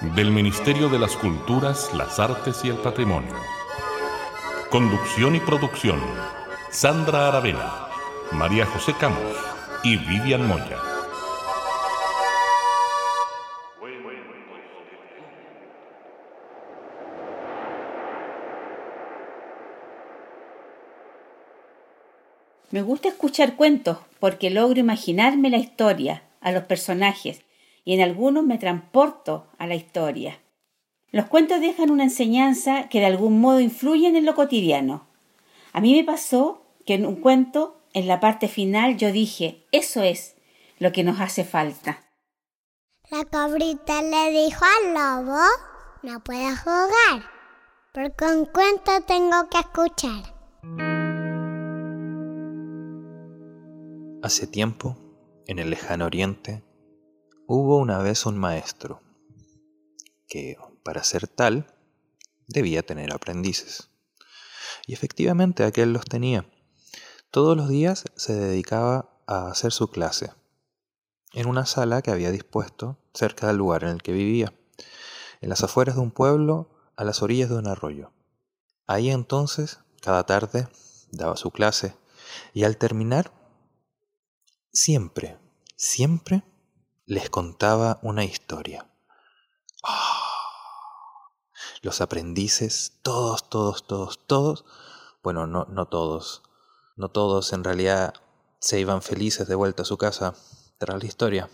del Ministerio de las Culturas, las Artes y el Patrimonio. Conducción y producción, Sandra Aravena, María José Camos y Vivian Moya. Me gusta escuchar cuentos porque logro imaginarme la historia, a los personajes, y en algunos me transporto a la historia. Los cuentos dejan una enseñanza que de algún modo influyen en lo cotidiano. A mí me pasó que en un cuento, en la parte final, yo dije, eso es lo que nos hace falta. La cabrita le dijo al lobo, no puedo jugar, porque un cuento tengo que escuchar. Hace tiempo, en el lejano oriente, hubo una vez un maestro que, para ser tal, debía tener aprendices. Y efectivamente aquel los tenía. Todos los días se dedicaba a hacer su clase, en una sala que había dispuesto cerca del lugar en el que vivía, en las afueras de un pueblo, a las orillas de un arroyo. Ahí entonces, cada tarde, daba su clase, y al terminar siempre, siempre les contaba una historia. ¡Ah! Los aprendices, todos, todos, todos, todos, bueno, no, no todos, no todos en realidad se iban felices de vuelta a su casa tras la historia.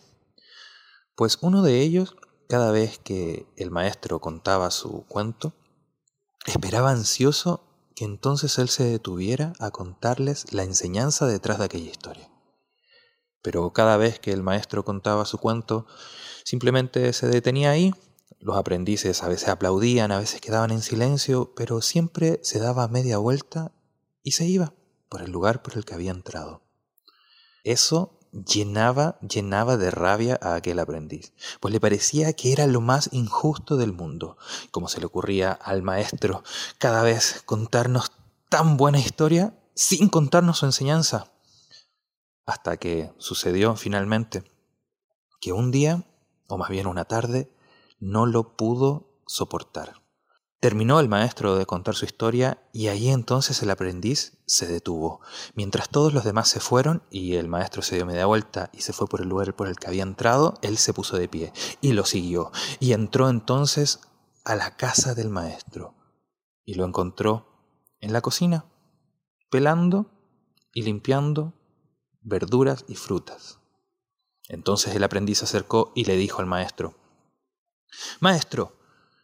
Pues uno de ellos, cada vez que el maestro contaba su cuento, esperaba ansioso que entonces él se detuviera a contarles la enseñanza detrás de aquella historia pero cada vez que el maestro contaba su cuento, simplemente se detenía ahí. Los aprendices a veces aplaudían, a veces quedaban en silencio, pero siempre se daba media vuelta y se iba por el lugar por el que había entrado. Eso llenaba, llenaba de rabia a aquel aprendiz, pues le parecía que era lo más injusto del mundo, como se le ocurría al maestro cada vez contarnos tan buena historia sin contarnos su enseñanza hasta que sucedió finalmente que un día, o más bien una tarde, no lo pudo soportar. Terminó el maestro de contar su historia y ahí entonces el aprendiz se detuvo. Mientras todos los demás se fueron y el maestro se dio media vuelta y se fue por el lugar por el que había entrado, él se puso de pie y lo siguió. Y entró entonces a la casa del maestro y lo encontró en la cocina, pelando y limpiando verduras y frutas. Entonces el aprendiz se acercó y le dijo al maestro, Maestro,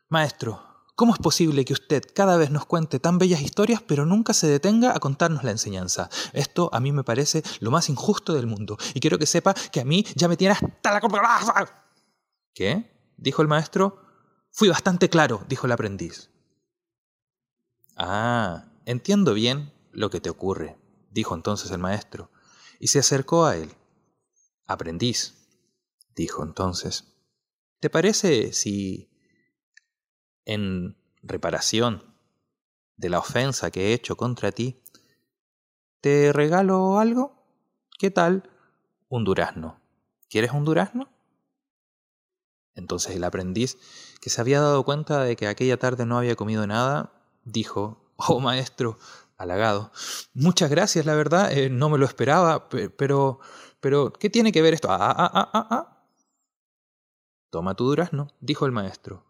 maestro, ¿cómo es posible que usted cada vez nos cuente tan bellas historias pero nunca se detenga a contarnos la enseñanza? Esto a mí me parece lo más injusto del mundo y quiero que sepa que a mí ya me tiene hasta la... ¿Qué? dijo el maestro. Fui bastante claro, dijo el aprendiz. Ah, entiendo bien lo que te ocurre, dijo entonces el maestro y se acercó a él. Aprendiz, dijo entonces, ¿te parece si, en reparación de la ofensa que he hecho contra ti, te regalo algo? ¿Qué tal? Un durazno. ¿Quieres un durazno? Entonces el aprendiz, que se había dado cuenta de que aquella tarde no había comido nada, dijo, Oh maestro, halagado. Muchas gracias, la verdad, eh, no me lo esperaba, pero, pero, ¿qué tiene que ver esto? Ah, ah, ah, ah, ah. Toma tu durazno, dijo el maestro,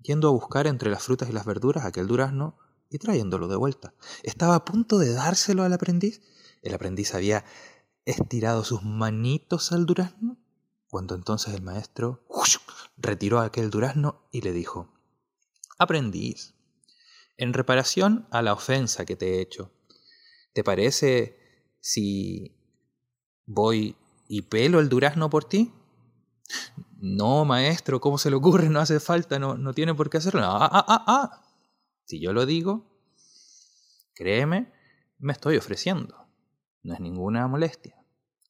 yendo a buscar entre las frutas y las verduras aquel durazno y trayéndolo de vuelta. Estaba a punto de dárselo al aprendiz. El aprendiz había estirado sus manitos al durazno, cuando entonces el maestro retiró aquel durazno y le dijo, Aprendiz, en reparación a la ofensa que te he hecho, ¿te parece si voy y pelo el durazno por ti? No, maestro, ¿cómo se le ocurre? No hace falta, no, no tiene por qué hacerlo. Ah, ah, ah, ah. Si yo lo digo, créeme, me estoy ofreciendo. No es ninguna molestia.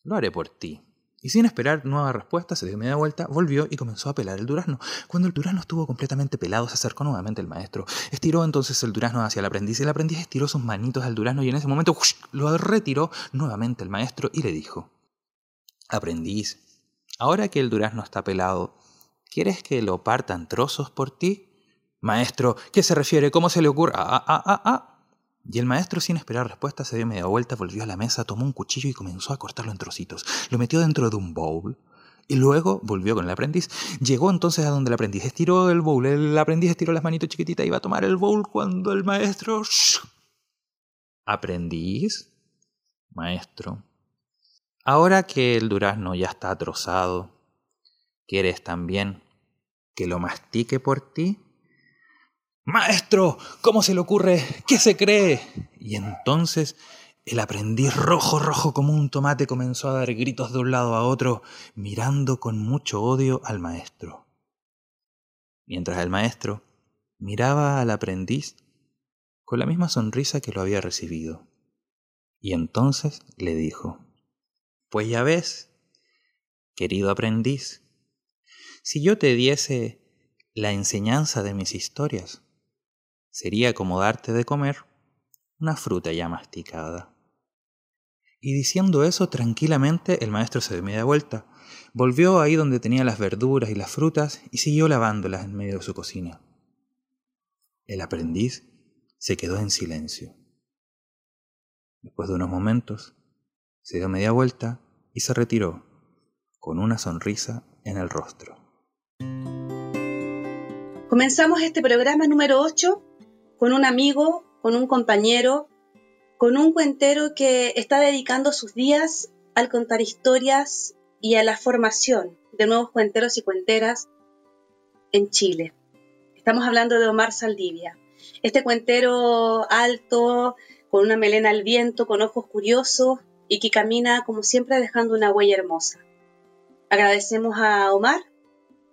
Lo haré por ti. Y sin esperar nueva respuesta, se dio media vuelta, volvió y comenzó a pelar el durazno. Cuando el durazno estuvo completamente pelado, se acercó nuevamente el maestro. Estiró entonces el durazno hacia el aprendiz y el aprendiz estiró sus manitos al durazno y en ese momento lo retiró nuevamente el maestro y le dijo, Aprendiz, ahora que el durazno está pelado, ¿quieres que lo partan trozos por ti? Maestro, ¿qué se refiere? ¿Cómo se le ocurre? Ah, ah, ah, ah. Y el maestro, sin esperar respuesta, se dio media vuelta, volvió a la mesa, tomó un cuchillo y comenzó a cortarlo en trocitos. Lo metió dentro de un bowl y luego volvió con el aprendiz. Llegó entonces a donde el aprendiz estiró el bowl. El aprendiz estiró las manitos chiquititas y iba a tomar el bowl cuando el maestro... Aprendiz, maestro, ahora que el durazno ya está trozado, ¿quieres también que lo mastique por ti? Maestro, ¿cómo se le ocurre? ¿Qué se cree? Y entonces el aprendiz rojo, rojo como un tomate comenzó a dar gritos de un lado a otro, mirando con mucho odio al maestro. Mientras el maestro miraba al aprendiz con la misma sonrisa que lo había recibido. Y entonces le dijo, Pues ya ves, querido aprendiz, si yo te diese la enseñanza de mis historias, sería como darte de comer una fruta ya masticada. Y diciendo eso tranquilamente, el maestro se dio media vuelta, volvió ahí donde tenía las verduras y las frutas y siguió lavándolas en medio de su cocina. El aprendiz se quedó en silencio. Después de unos momentos, se dio media vuelta y se retiró, con una sonrisa en el rostro. Comenzamos este programa número 8 con un amigo, con un compañero, con un cuentero que está dedicando sus días al contar historias y a la formación de nuevos cuenteros y cuenteras en Chile. Estamos hablando de Omar Saldivia. Este cuentero alto, con una melena al viento, con ojos curiosos y que camina como siempre dejando una huella hermosa. Agradecemos a Omar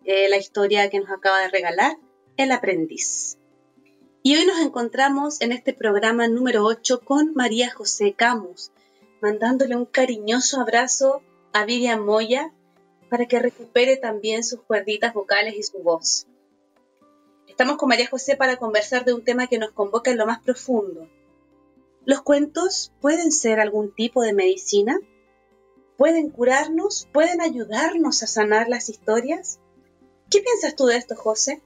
eh, la historia que nos acaba de regalar, El aprendiz. Y hoy nos encontramos en este programa número 8 con María José Camus, mandándole un cariñoso abrazo a Vivian Moya para que recupere también sus cuerditas vocales y su voz. Estamos con María José para conversar de un tema que nos convoca en lo más profundo. ¿Los cuentos pueden ser algún tipo de medicina? ¿Pueden curarnos? ¿Pueden ayudarnos a sanar las historias? ¿Qué piensas tú de esto, José?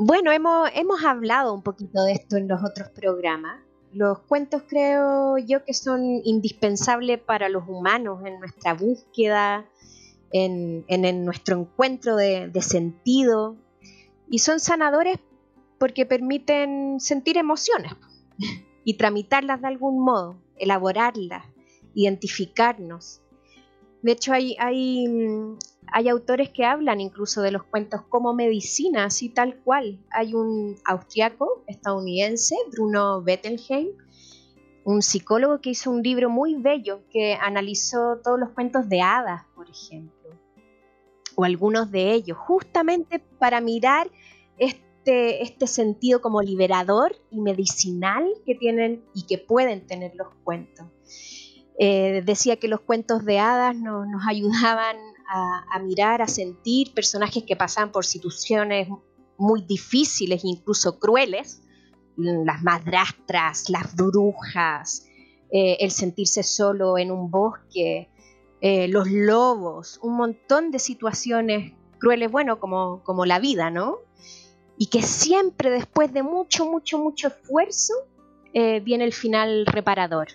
Bueno, hemos, hemos hablado un poquito de esto en los otros programas. Los cuentos creo yo que son indispensables para los humanos en nuestra búsqueda, en, nuestro encuentro de, sentido. Y son sanadores porque permiten sentir emociones y tramitarlas de algún modo, elaborarlas, identificarnos. De hecho, hay, hay, hay autores que hablan incluso de los cuentos como medicina, así tal cual. Hay un austriaco estadounidense, Bruno Bettelheim, un psicólogo que hizo un libro muy bello que analizó todos los cuentos de hadas, por ejemplo, o algunos de ellos, justamente para mirar este, este sentido como liberador y medicinal que tienen y que pueden tener los cuentos. Eh, decía que los cuentos de hadas nos ayudaban a, mirar, a sentir personajes que pasaban por situaciones muy difíciles, incluso crueles, las madrastras, las brujas, eh, el sentirse solo en un bosque, eh, los lobos, un montón de situaciones crueles, bueno, como, como la vida, ¿no? Y que siempre después de mucho, mucho, mucho esfuerzo eh, viene el final reparador.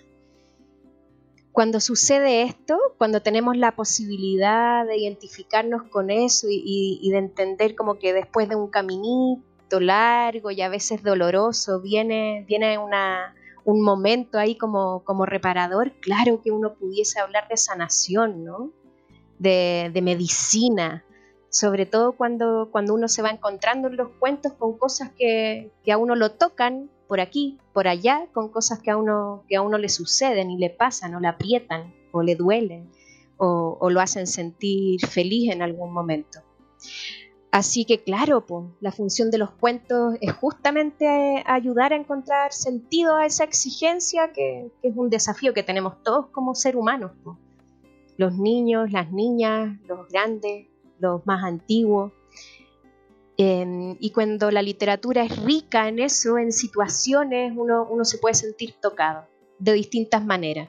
Cuando sucede esto, cuando tenemos la posibilidad de identificarnos con eso y, de entender como que después de un caminito largo y a veces doloroso viene, viene un momento ahí como, como reparador, claro que uno pudiese hablar de sanación, ¿no? de, medicina, sobre todo cuando, cuando uno se va encontrando en los cuentos con cosas que, que a uno lo tocan por aquí, por allá, con cosas que a uno, que a uno le suceden y le pasan o le aprietan o le duelen o, lo hacen sentir feliz en algún momento. Así que claro, la función de los cuentos es justamente ayudar a encontrar sentido a esa exigencia que, es un desafío que tenemos todos como seres humanos. Los niños, las niñas, los grandes, los más antiguos. Y cuando la literatura es rica en eso, en situaciones, uno, uno se puede sentir tocado de distintas maneras,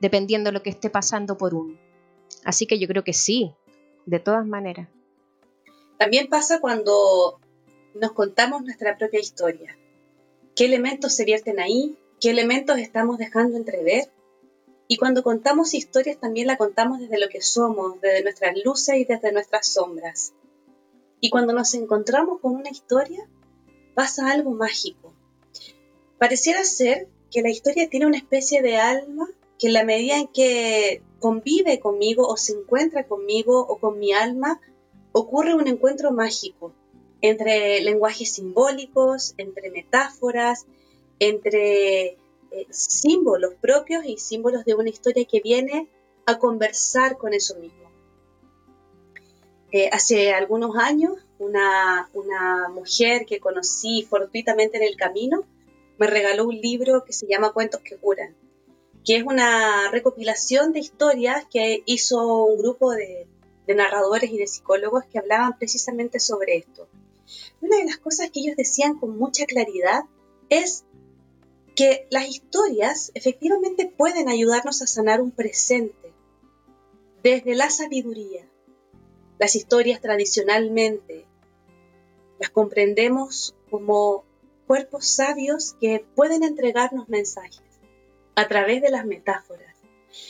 dependiendo de lo que esté pasando por uno. Así que yo creo que sí, de todas maneras. También pasa cuando nos contamos nuestra propia historia. ¿Qué elementos se vierten ahí? ¿Qué elementos estamos dejando entrever? Y cuando contamos historias también la contamos desde lo que somos, desde nuestras luces y desde nuestras sombras. Y cuando nos encontramos con una historia, pasa algo mágico. Pareciera ser que la historia tiene una especie de alma que en la medida en que convive conmigo o se encuentra conmigo o con mi alma, ocurre un encuentro mágico entre lenguajes simbólicos, entre metáforas, entre eh, símbolos propios y símbolos de una historia que viene a conversar con eso mismo. Eh, hace algunos años, una, una mujer que conocí fortuitamente en el camino me regaló un libro que se llama Cuentos que curan, que es una recopilación de historias que hizo un grupo de de narradores y de psicólogos que hablaban precisamente sobre esto. Una de las cosas que ellos decían con mucha claridad es que las historias efectivamente pueden ayudarnos a sanar un presente desde la sabiduría. Las historias tradicionalmente las comprendemos como cuerpos sabios que pueden entregarnos mensajes a través de las metáforas.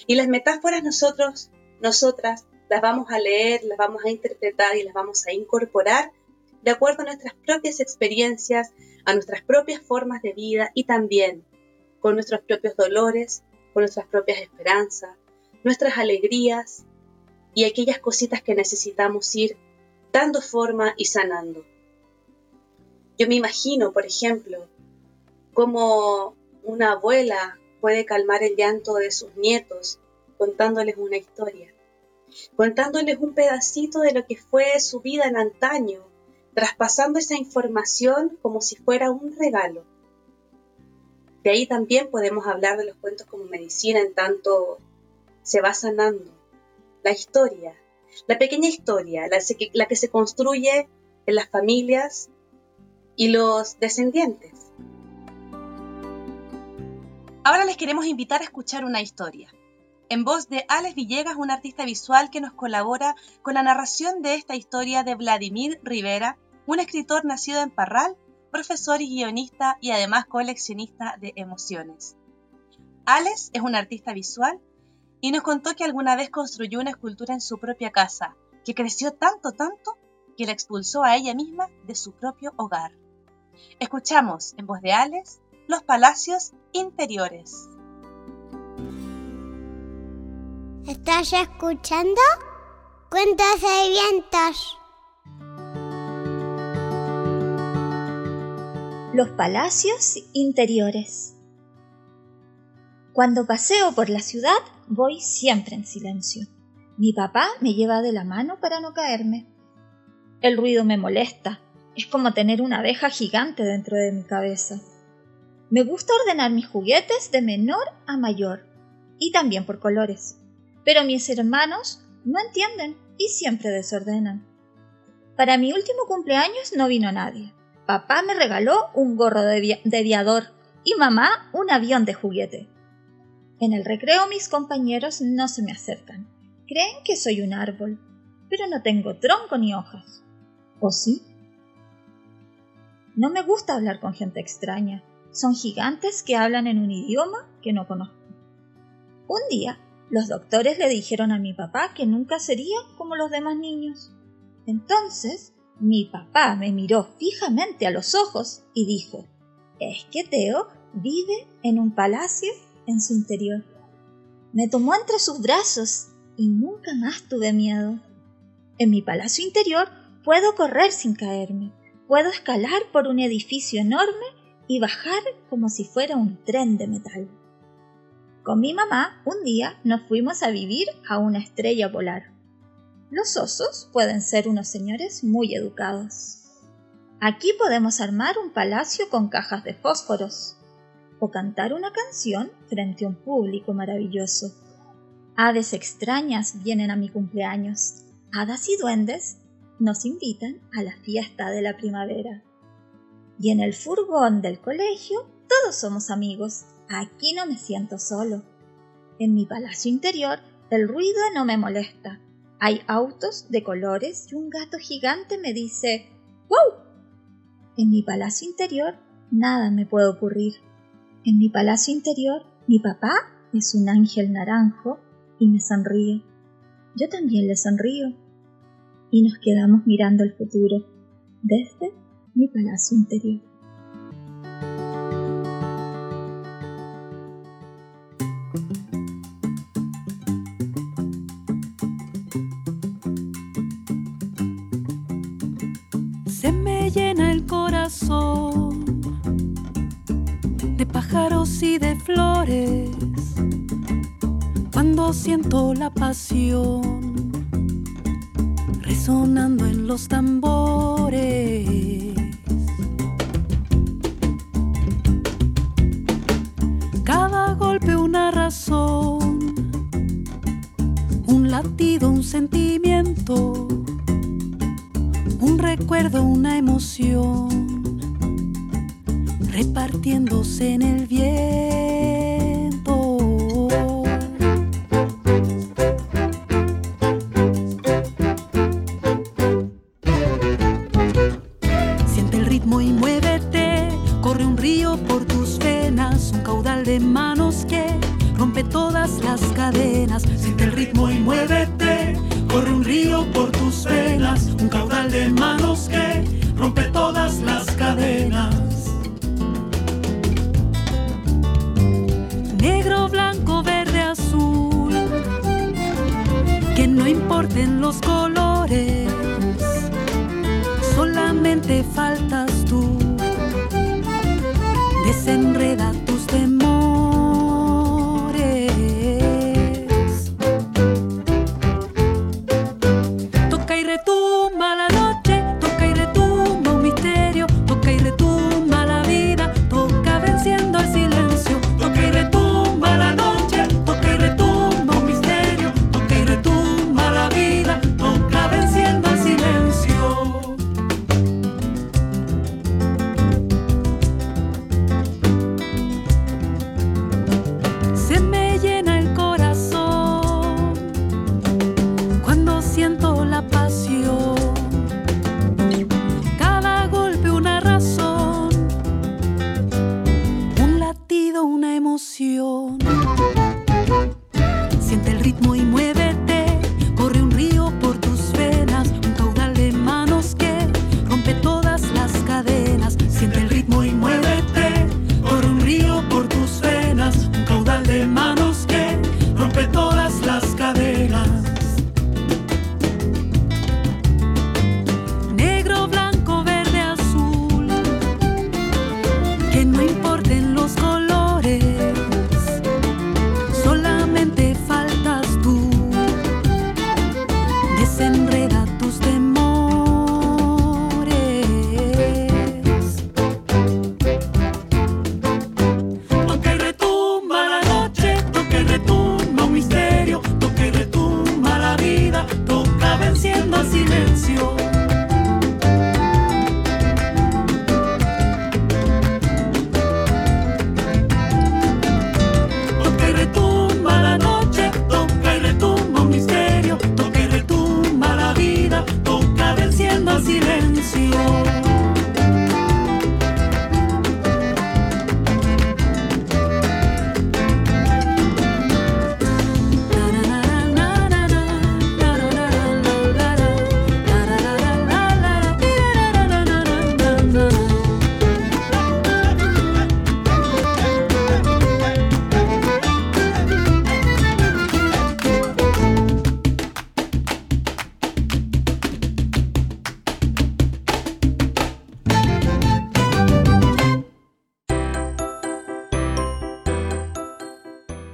Y las metáforas nosotros, nosotras, las vamos a leer, las vamos a interpretar y las vamos a incorporar de acuerdo a nuestras propias experiencias, a nuestras propias formas de vida y también con nuestros propios dolores, con nuestras propias esperanzas, nuestras alegrías y aquellas cositas que necesitamos ir dando forma y sanando. Yo me imagino, por ejemplo, cómo una abuela puede calmar el llanto de sus nietos contándoles una historia contándoles un pedacito de lo que fue su vida en antaño, traspasando esa información como si fuera un regalo. De ahí también podemos hablar de los cuentos como medicina en tanto se va sanando la historia, la pequeña historia, la, que se construye en las familias y los descendientes. Ahora les queremos invitar a escuchar una historia en voz de Alex Villegas, un artista visual que nos colabora con la narración de esta historia de Vladimir Rivera, un escritor nacido en Parral, profesor y guionista y además coleccionista de emociones. Alex es un artista visual y nos contó que alguna vez construyó una escultura en su propia casa, que creció tanto, tanto, que la expulsó a ella misma de su propio hogar. Escuchamos en voz de Alex los palacios interiores. ¿Estás escuchando? Cuentos de vientos. Los palacios interiores. Cuando paseo por la ciudad voy siempre en silencio. Mi papá me lleva de la mano para no caerme. El ruido me molesta. Es como tener una abeja gigante dentro de mi cabeza. Me gusta ordenar mis juguetes de menor a mayor y también por colores. Pero mis hermanos no entienden y siempre desordenan. Para mi último cumpleaños no vino nadie. Papá me regaló un gorro de, aviador y mamá un avión de juguete. En el recreo mis compañeros no se me acercan. Creen que soy un árbol, pero no tengo tronco ni hojas. ¿O sí? No me gusta hablar con gente extraña. Son gigantes que hablan en un idioma que no conozco. Un día los doctores le dijeron a mi papá que nunca sería como los demás niños. Entonces, mi papá me miró fijamente a los ojos y dijo, es que Teo vive en un palacio en su interior. Me tomó entre sus brazos y nunca más tuve miedo. En mi palacio interior puedo correr sin caerme, puedo escalar por un edificio enorme y bajar como si fuera un tren de metal. Con mi mamá un día nos fuimos a vivir a una estrella polar. Los osos pueden ser unos señores muy educados. Aquí podemos armar un palacio con cajas de fósforos o cantar una canción frente a un público maravilloso. Hades extrañas vienen a mi cumpleaños. Hadas y duendes nos invitan a la fiesta de la primavera. Y en el furgón del colegio todos somos amigos. Aquí no me siento solo. En mi palacio interior el ruido no me molesta. Hay autos de colores y un gato gigante me dice ¡Wow! En mi palacio interior nada me puede ocurrir. En mi palacio interior mi papá es un ángel naranjo y me sonríe. Yo también le sonrío. Y nos quedamos mirando el futuro desde mi palacio interior. Pájaros y de flores cuando siento la pasión resonando en los tambores. Cada golpe una razón, un latido, un sentimiento, un recuerdo, una emoción, repartiéndose en el viento.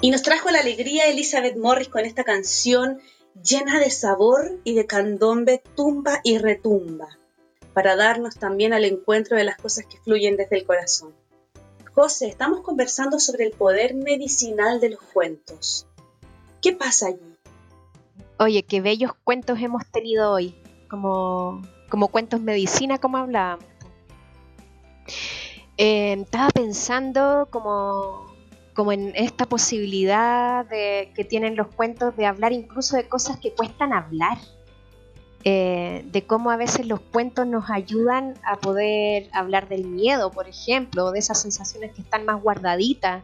Y nos trajo la alegría Elizabeth Morris con esta canción llena de sabor y de candombe, tumba y retumba, para darnos también al encuentro de las cosas que fluyen desde el corazón. José, estamos conversando sobre el poder medicinal de los cuentos. ¿Qué pasa allí? Oye, qué bellos cuentos hemos tenido hoy, como, como cuentos medicina, como hablábamos. Eh, estaba pensando como, como en esta posibilidad de, que tienen los cuentos de hablar incluso de cosas que cuestan hablar. Eh, de cómo a veces los cuentos nos ayudan a poder hablar del miedo, por ejemplo, de esas sensaciones que están más guardaditas,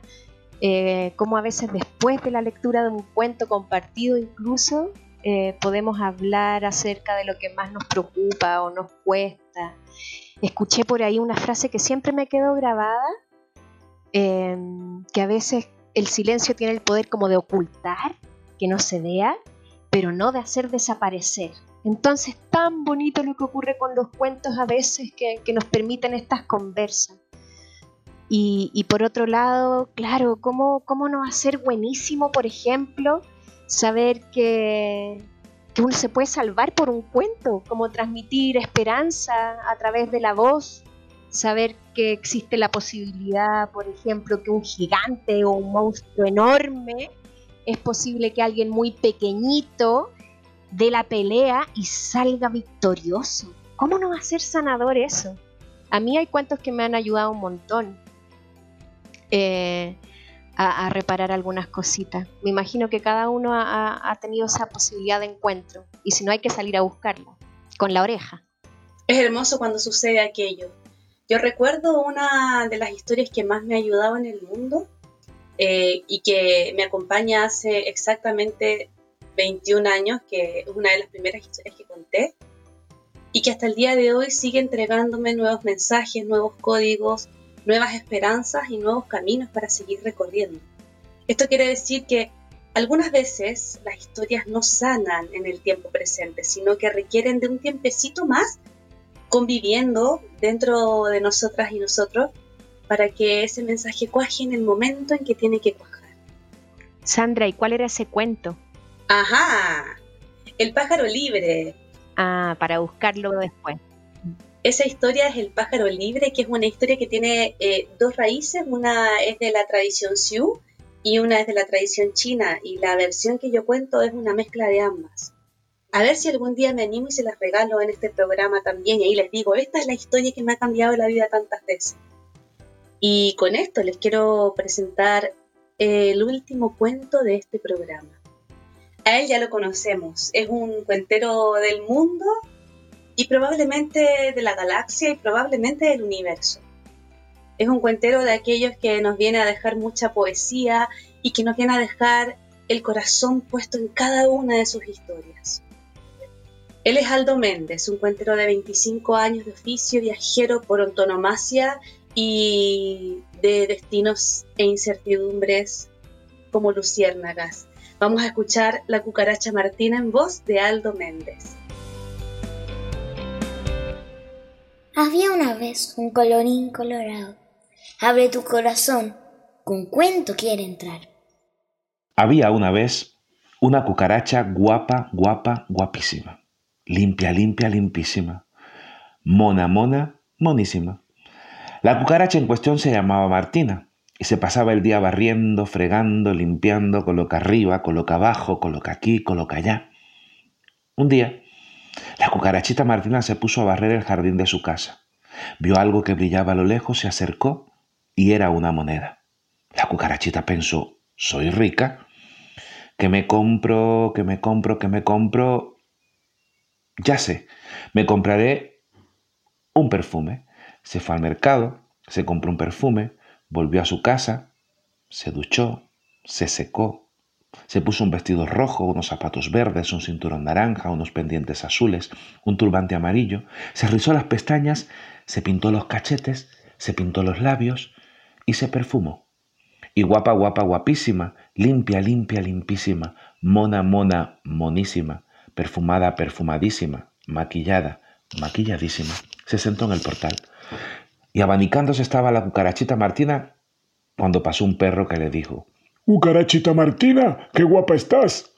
eh, cómo a veces después de la lectura de un cuento compartido incluso eh, podemos hablar acerca de lo que más nos preocupa o nos cuesta. Escuché por ahí una frase que siempre me quedó grabada, em, que a veces el silencio tiene el poder como de ocultar, que no se vea, pero no de hacer desaparecer. Entonces, tan bonito lo que ocurre con los cuentos a veces que, nos permiten estas conversas. Y, por otro lado, claro, ¿cómo, ¿cómo no va a ser buenísimo, por ejemplo, saber que, que uno se puede salvar por un cuento, como transmitir esperanza a través de la voz, saber que existe la posibilidad, por ejemplo, que un gigante o un monstruo enorme, es posible que alguien muy pequeñito de la pelea y salga victorioso. ¿Cómo no va a ser sanador eso? A mí hay cuentos que me han ayudado un montón eh, a, reparar algunas cositas. Me imagino que cada uno ha, tenido esa posibilidad de encuentro y si no hay que salir a buscarla con la oreja. Es hermoso cuando sucede aquello. Yo recuerdo una de las historias que más me ha en el mundo eh, y que me acompaña hace exactamente 21 años, que es una de las primeras historias que conté, y que hasta el día de hoy sigue entregándome nuevos mensajes, nuevos códigos, nuevas esperanzas y nuevos caminos para seguir recorriendo. Esto quiere decir que algunas veces las historias no sanan en el tiempo presente, sino que requieren de un tiempecito más conviviendo dentro de nosotras y nosotros para que ese mensaje cuaje en el momento en que tiene que cuajar. Sandra, ¿y cuál era ese cuento? Ajá, el pájaro libre. Ah, para buscarlo después. Esa historia es El pájaro libre, que es una historia que tiene eh, dos raíces. Una es de la tradición Sioux y una es de la tradición china. Y la versión que yo cuento es una mezcla de ambas. A ver si algún día me animo y se las regalo en este programa también. Y ahí les digo, esta es la historia que me ha cambiado la vida tantas veces. Y con esto les quiero presentar el último cuento de este programa. A él ya lo conocemos, es un cuentero del mundo y probablemente de la galaxia y probablemente del universo. Es un cuentero de aquellos que nos viene a dejar mucha poesía y que nos viene a dejar el corazón puesto en cada una de sus historias. Él es Aldo Méndez, un cuentero de 25 años de oficio, viajero por antonomasia y de destinos e incertidumbres como luciérnagas. Vamos a escuchar La cucaracha Martina en voz de Aldo Méndez. Había una vez un colorín colorado. Abre tu corazón, con cuento quiere entrar. Había una vez una cucaracha guapa, guapa, guapísima. Limpia, limpia, limpísima. Mona, mona, monísima. La cucaracha en cuestión se llamaba Martina y se pasaba el día barriendo, fregando, limpiando, coloca arriba, coloca abajo, coloca aquí, coloca allá. Un día, la cucarachita Martina se puso a barrer el jardín de su casa. Vio algo que brillaba a lo lejos, se acercó y era una moneda. La cucarachita pensó, soy rica, que me compro, que me compro, que me compro. Ya sé, me compraré un perfume. Se fue al mercado, se compró un perfume, Volvió a su casa, se duchó, se secó, se puso un vestido rojo, unos zapatos verdes, un cinturón naranja, unos pendientes azules, un turbante amarillo, se rizó las pestañas, se pintó los cachetes, se pintó los labios y se perfumó. Y guapa, guapa, guapísima, limpia, limpia, limpísima, mona, mona, monísima, perfumada, perfumadísima, maquillada, maquilladísima, se sentó en el portal y abanicándose estaba la cucarachita Martina cuando pasó un perro que le dijo, Cucarachita Martina, qué guapa estás.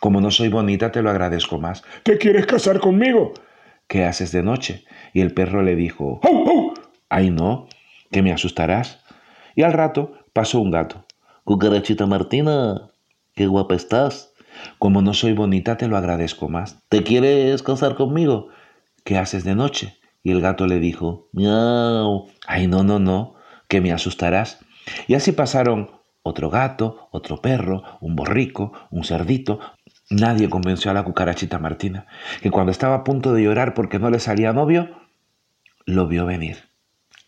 Como no soy bonita, te lo agradezco más. ¿Te quieres casar conmigo? ¿Qué haces de noche? Y el perro le dijo, ¡Oh, oh! ¡Ay, no! Que me asustarás. Y al rato pasó un gato. Cucarachita Martina, qué guapa estás. Como no soy bonita, te lo agradezco más. ¿Te quieres casar conmigo? ¿Qué haces de noche? Y el gato le dijo, miau. Ay, no, no, no, que me asustarás. Y así pasaron otro gato, otro perro, un borrico, un cerdito. Nadie convenció a la cucarachita Martina, que cuando estaba a punto de llorar porque no le salía novio, lo vio venir.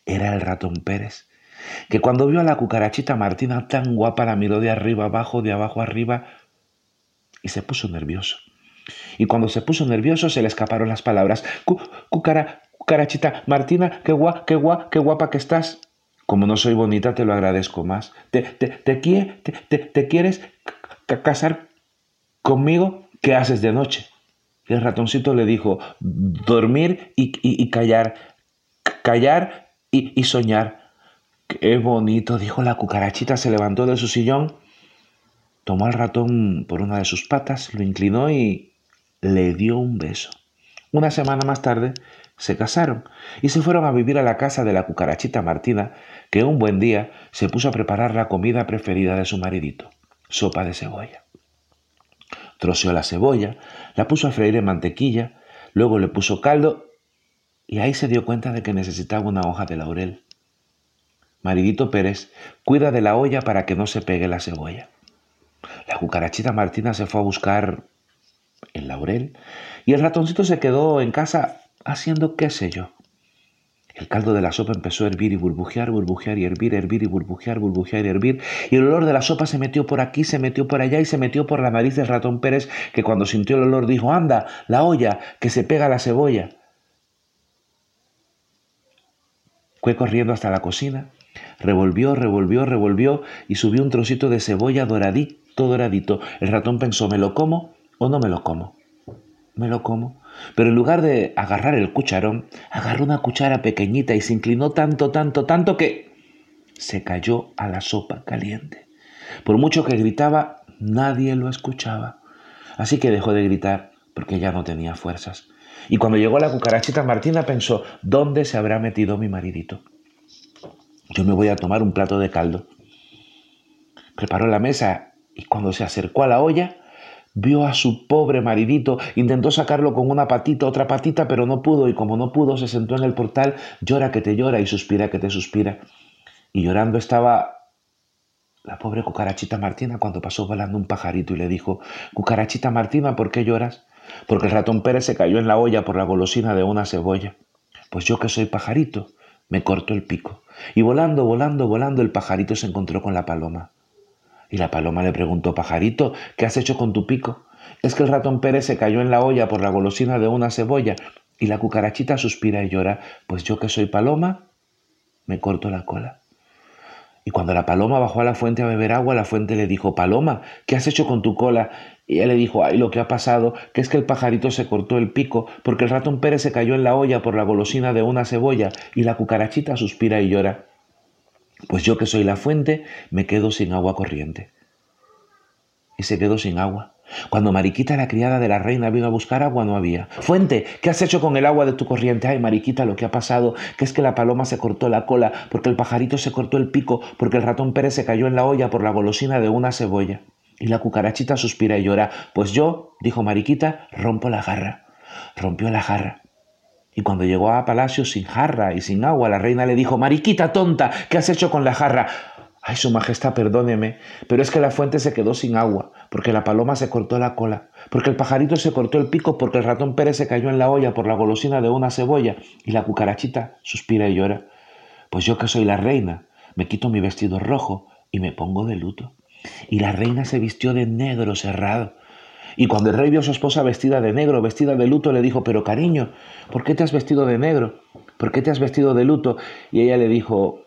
Era el ratón Pérez, que cuando vio a la cucarachita Martina tan guapa la miró de arriba abajo, de abajo arriba, y se puso nervioso. Y cuando se puso nervioso se le escaparon las palabras. cucara, cucarachita Martina, qué guapa, qué guapa, qué guapa que estás. Como no soy bonita, te lo agradezco más. ¿Te, te, te, te quieres casar conmigo? ¿Qué haces de noche? Y el ratoncito le dijo, dormir y, callar, callar y, y soñar. Qué bonito, dijo la cucarachita, se levantó de su sillón, tomó al ratón por una de sus patas, lo inclinó y le dio un beso. Una semana más tarde, se casaron y se fueron a vivir a la casa de la cucarachita Martina, que un buen día se puso a preparar la comida preferida de su maridito, sopa de cebolla. Troceó la cebolla, la puso a freír en mantequilla, luego le puso caldo y ahí se dio cuenta de que necesitaba una hoja de laurel. Maridito Pérez cuida de la olla para que no se pegue la cebolla. La cucarachita Martina se fue a buscar el laurel y el ratoncito se quedó en casa haciendo qué sé yo. El caldo de la sopa empezó a hervir y burbujear, burbujear y hervir, hervir y burbujear, burbujear y hervir. Y el olor de la sopa se metió por aquí, se metió por allá y se metió por la nariz del ratón Pérez, que cuando sintió el olor dijo, anda, la olla, que se pega la cebolla. Fue corriendo hasta la cocina, revolvió, revolvió, revolvió y subió un trocito de cebolla doradito, doradito. El ratón pensó, ¿me lo como o no me lo como? Me lo como. Pero en lugar de agarrar el cucharón, agarró una cuchara pequeñita y se inclinó tanto, tanto, tanto que se cayó a la sopa caliente. Por mucho que gritaba, nadie lo escuchaba. Así que dejó de gritar porque ya no tenía fuerzas. Y cuando llegó la cucarachita Martina pensó, ¿dónde se habrá metido mi maridito? Yo me voy a tomar un plato de caldo. Preparó la mesa y cuando se acercó a la olla, Vio a su pobre maridito, intentó sacarlo con una patita, otra patita, pero no pudo, y como no pudo, se sentó en el portal, llora que te llora y suspira que te suspira. Y llorando estaba la pobre cucarachita Martina cuando pasó volando un pajarito y le dijo, Cucarachita Martina, ¿por qué lloras? Porque el ratón Pérez se cayó en la olla por la golosina de una cebolla. Pues yo que soy pajarito, me corto el pico. Y volando, volando, volando, el pajarito se encontró con la paloma. Y la paloma le preguntó, pajarito, ¿qué has hecho con tu pico? Es que el ratón Pérez se cayó en la olla por la golosina de una cebolla y la cucarachita suspira y llora, pues yo que soy paloma, me corto la cola. Y cuando la paloma bajó a la fuente a beber agua, la fuente le dijo, Paloma, ¿qué has hecho con tu cola? Y ella le dijo, ay, lo que ha pasado, que es que el pajarito se cortó el pico, porque el ratón Pérez se cayó en la olla por la golosina de una cebolla, y la cucarachita suspira y llora. Pues yo que soy la fuente, me quedo sin agua corriente. Y se quedó sin agua. Cuando Mariquita, la criada de la reina, vino a buscar agua, no había. Fuente, ¿qué has hecho con el agua de tu corriente? Ay, Mariquita, lo que ha pasado, que es que la paloma se cortó la cola, porque el pajarito se cortó el pico, porque el ratón Pérez se cayó en la olla por la golosina de una cebolla. Y la cucarachita suspira y llora. Pues yo, dijo Mariquita, rompo la jarra. Rompió la jarra. Y cuando llegó a palacio sin jarra y sin agua, la reina le dijo, Mariquita tonta, ¿qué has hecho con la jarra? Ay, su majestad, perdóneme, pero es que la fuente se quedó sin agua, porque la paloma se cortó la cola, porque el pajarito se cortó el pico, porque el ratón Pérez se cayó en la olla por la golosina de una cebolla, y la cucarachita suspira y llora. Pues yo que soy la reina, me quito mi vestido rojo y me pongo de luto. Y la reina se vistió de negro cerrado, y cuando el rey vio a su esposa vestida de negro, vestida de luto, le dijo, pero cariño, ¿por qué te has vestido de negro? ¿Por qué te has vestido de luto? Y ella le dijo,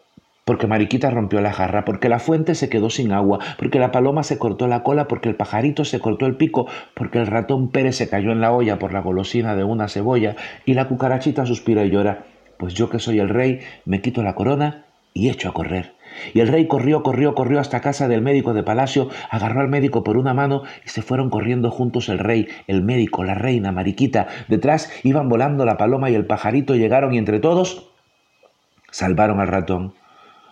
porque Mariquita rompió la jarra, porque la fuente se quedó sin agua, porque la paloma se cortó la cola, porque el pajarito se cortó el pico, porque el ratón Pérez se cayó en la olla por la golosina de una cebolla, y la cucarachita suspira y llora. Pues yo que soy el rey, me quito la corona y echo a correr. Y el rey corrió, corrió, corrió hasta casa del médico de palacio, agarró al médico por una mano y se fueron corriendo juntos el rey, el médico, la reina, Mariquita. Detrás iban volando la paloma y el pajarito, llegaron y entre todos salvaron al ratón.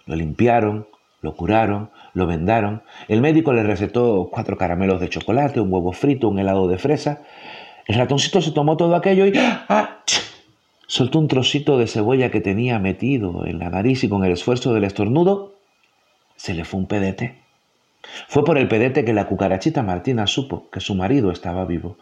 Lo limpiaron, lo curaron, lo vendaron. El médico le recetó cuatro caramelos de chocolate, un huevo frito, un helado de fresa. El ratoncito se tomó todo aquello y ¡ah! Soltó un trocito de cebolla que tenía metido en la nariz y con el esfuerzo del estornudo se le fue un pedete. Fue por el pedete que la cucarachita Martina supo que su marido estaba vivo.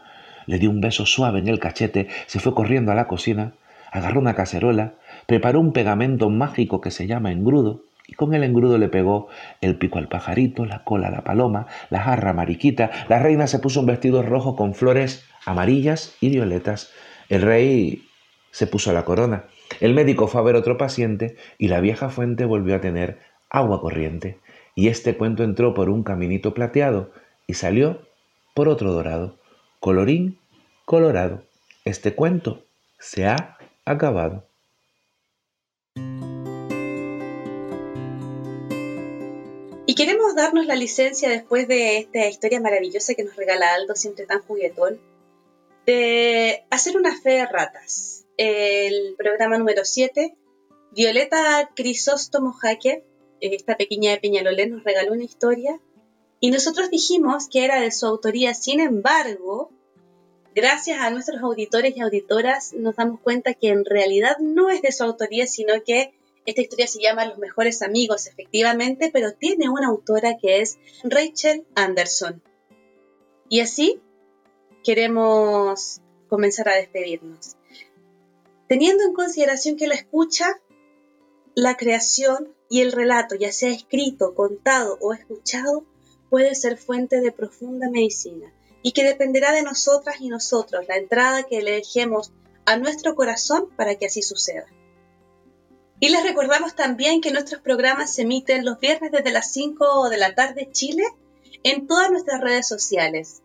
Le dio un beso suave en el cachete, se fue corriendo a la cocina, agarró una cacerola, preparó un pegamento mágico que se llama engrudo, y con el engrudo le pegó el pico al pajarito, la cola a la paloma, la jarra mariquita. La reina se puso un vestido rojo con flores amarillas y violetas. El rey se puso la corona. El médico fue a ver otro paciente y la vieja fuente volvió a tener agua corriente. Y este cuento entró por un caminito plateado y salió por otro dorado. Colorín colorado. Este cuento se ha acabado. Y queremos darnos la licencia después de esta historia maravillosa que nos regala Aldo, siempre tan juguetón, de hacer una fe de ratas. El programa número 7, Violeta Crisóstomo Jaque, esta pequeña de Peñalolén, nos regaló una historia y nosotros dijimos que era de su autoría. Sin embargo, gracias a nuestros auditores y auditoras, nos damos cuenta que en realidad no es de su autoría, sino que esta historia se llama Los mejores amigos, efectivamente, pero tiene una autora que es Rachel Anderson. Y así queremos comenzar a despedirnos. Teniendo en consideración que la escucha, la creación y el relato, ya sea escrito, contado o escuchado, puede ser fuente de profunda medicina y que dependerá de nosotras y nosotros la entrada que le dejemos a nuestro corazón para que así suceda. Y les recordamos también que nuestros programas se emiten los viernes desde las 5 de la tarde Chile en todas nuestras redes sociales.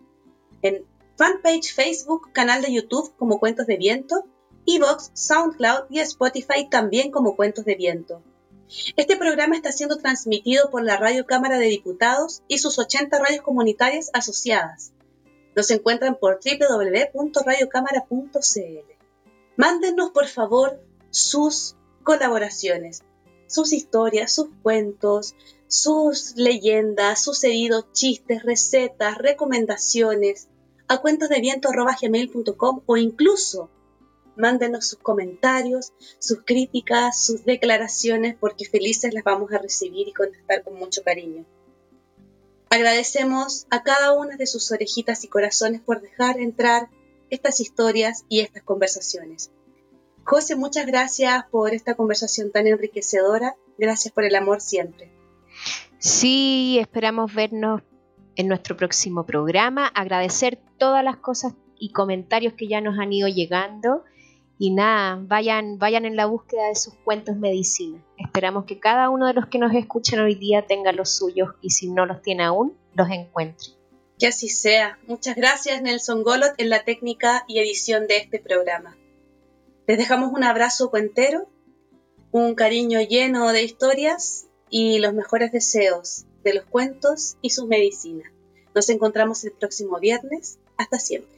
En fanpage Facebook, canal de YouTube como Cuentos de Viento, Evox, SoundCloud y Spotify también como Cuentos de Viento. Este programa está siendo transmitido por la Radio Cámara de Diputados y sus 80 radios comunitarias asociadas. Nos encuentran por www.radiocámara.cl. Mándenos por favor sus colaboraciones, sus historias, sus cuentos, sus leyendas, sucedidos, chistes, recetas, recomendaciones a cuentosdeviento.com o incluso mándenos sus comentarios, sus críticas, sus declaraciones, porque felices las vamos a recibir y contestar con mucho cariño. Agradecemos a cada una de sus orejitas y corazones por dejar entrar estas historias y estas conversaciones. José, muchas gracias por esta conversación tan enriquecedora. Gracias por el amor siempre. Sí, esperamos vernos en nuestro próximo programa. Agradecer todas las cosas y comentarios que ya nos han ido llegando. Y nada, vayan, vayan en la búsqueda de sus cuentos medicina. Esperamos que cada uno de los que nos escuchan hoy día tenga los suyos y si no los tiene aún, los encuentre. Que así sea. Muchas gracias Nelson Golot en la técnica y edición de este programa. Les dejamos un abrazo cuentero, un cariño lleno de historias y los mejores deseos de los cuentos y sus medicinas. Nos encontramos el próximo viernes. Hasta siempre.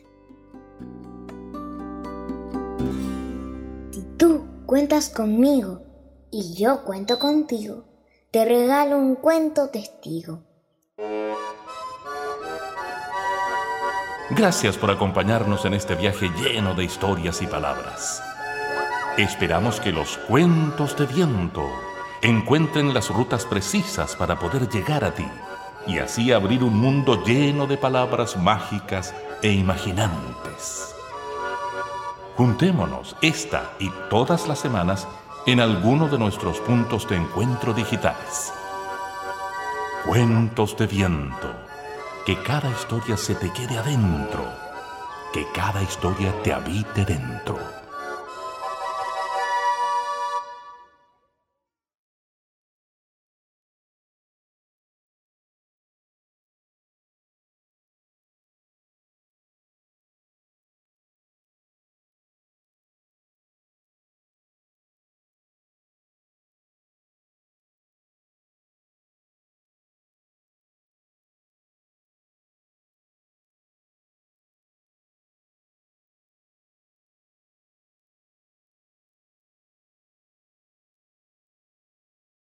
Cuentas conmigo y yo cuento contigo, te regalo un cuento testigo. Gracias por acompañarnos en este viaje lleno de historias y palabras. Esperamos que los cuentos de viento encuentren las rutas precisas para poder llegar a ti y así abrir un mundo lleno de palabras mágicas e imaginantes. Juntémonos esta y todas las semanas en alguno de nuestros puntos de encuentro digitales. Cuentos de viento. Que cada historia se te quede adentro. Que cada historia te habite dentro.